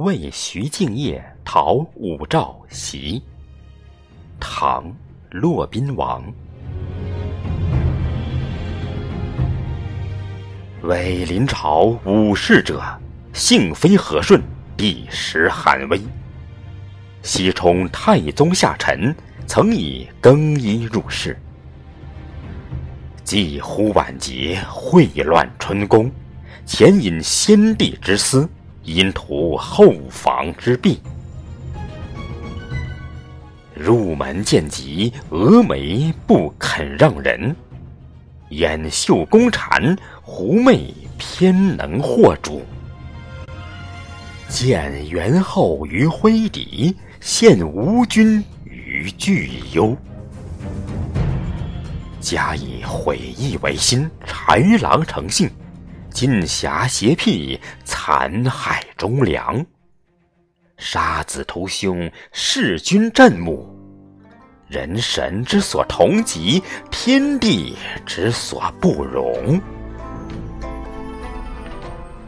为徐敬业讨武曌檄。唐·骆宾王。为临朝武士者，幸非和顺，帝时罕危。西充太宗下臣，曾以更衣入室。既呼晚节，秽乱春宫，前引先帝之私，因图后房之弊。入门见疾，峨眉不肯让人；掩袖宫蝉，狐媚偏能惑主。见元后于灰底，陷吴君于巨忧。加以毁义为心，豺狼成性，金匣邪僻，残害忠良。杀子屠兄，弑君震目，人神之所同极，天地之所不容。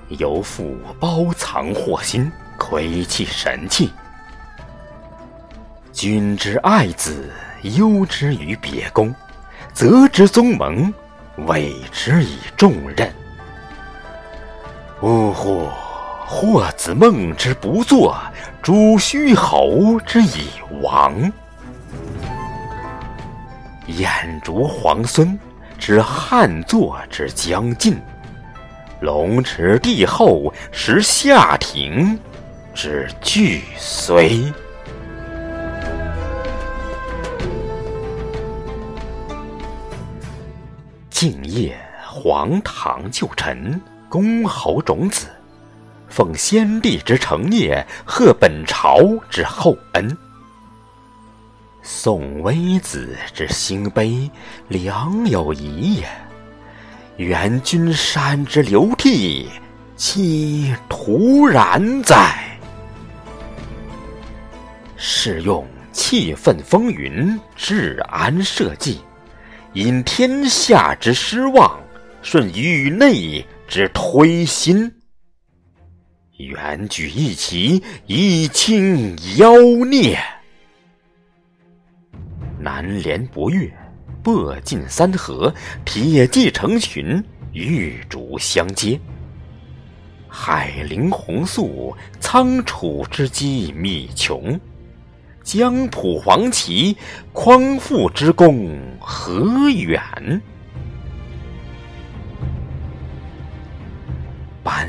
犹复包藏祸心，窥其神器。君之爱子，忧之于别宫。责之宗盟，委之以重任。呜呼！霍子孟之不作，诸虚侯之以亡。燕逐皇孙，之汉作之将尽；龙池帝后，时夏庭之俱衰。敬业皇唐旧臣，公侯种子，奉先帝之承业，贺本朝之厚恩。宋微子之兴悲，良有疑也；愿君山之流涕，其徒然哉？是用气愤风云，治安社稷。因天下之失望，顺宇内之推心。远举一旗，以清妖孽。南连博越，簸进三河，铁骑成群，玉竹相接。海陵红粟，仓储之机密穷。江浦黄旗，匡复之功何远？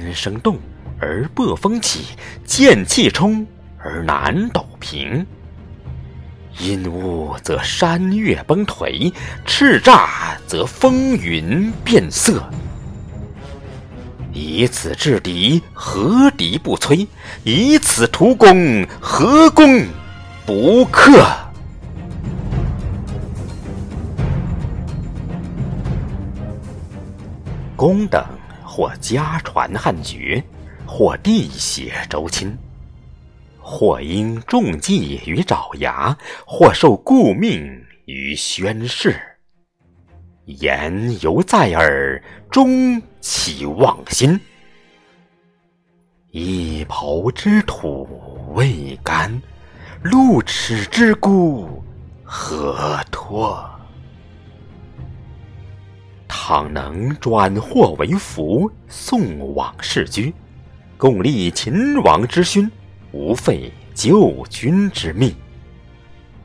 班声动而簸风起，剑气冲而南斗平。阴乌则山岳崩颓，叱咤则风云变色。以此制敌，何敌不摧？以此图功，何功？不克。公等或家传汉爵，或地写周亲，或因中计于爪牙，或受故命于宣室。言犹在耳，终其忘心？一抔之土未干。露齿之孤，何托？倘能转祸为福，送往世居，共立秦王之勋，无废旧君之命。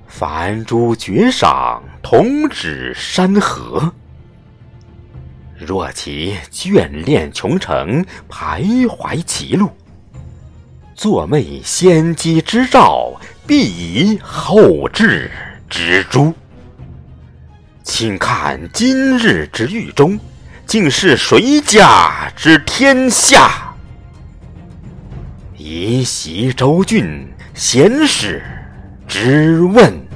凡诸爵赏，同指山河。若其眷恋琼城，徘徊歧路，作昧先机之兆。必以后至之诛。请看今日之狱中，竟是谁家之天下？以袭州郡贤士之问。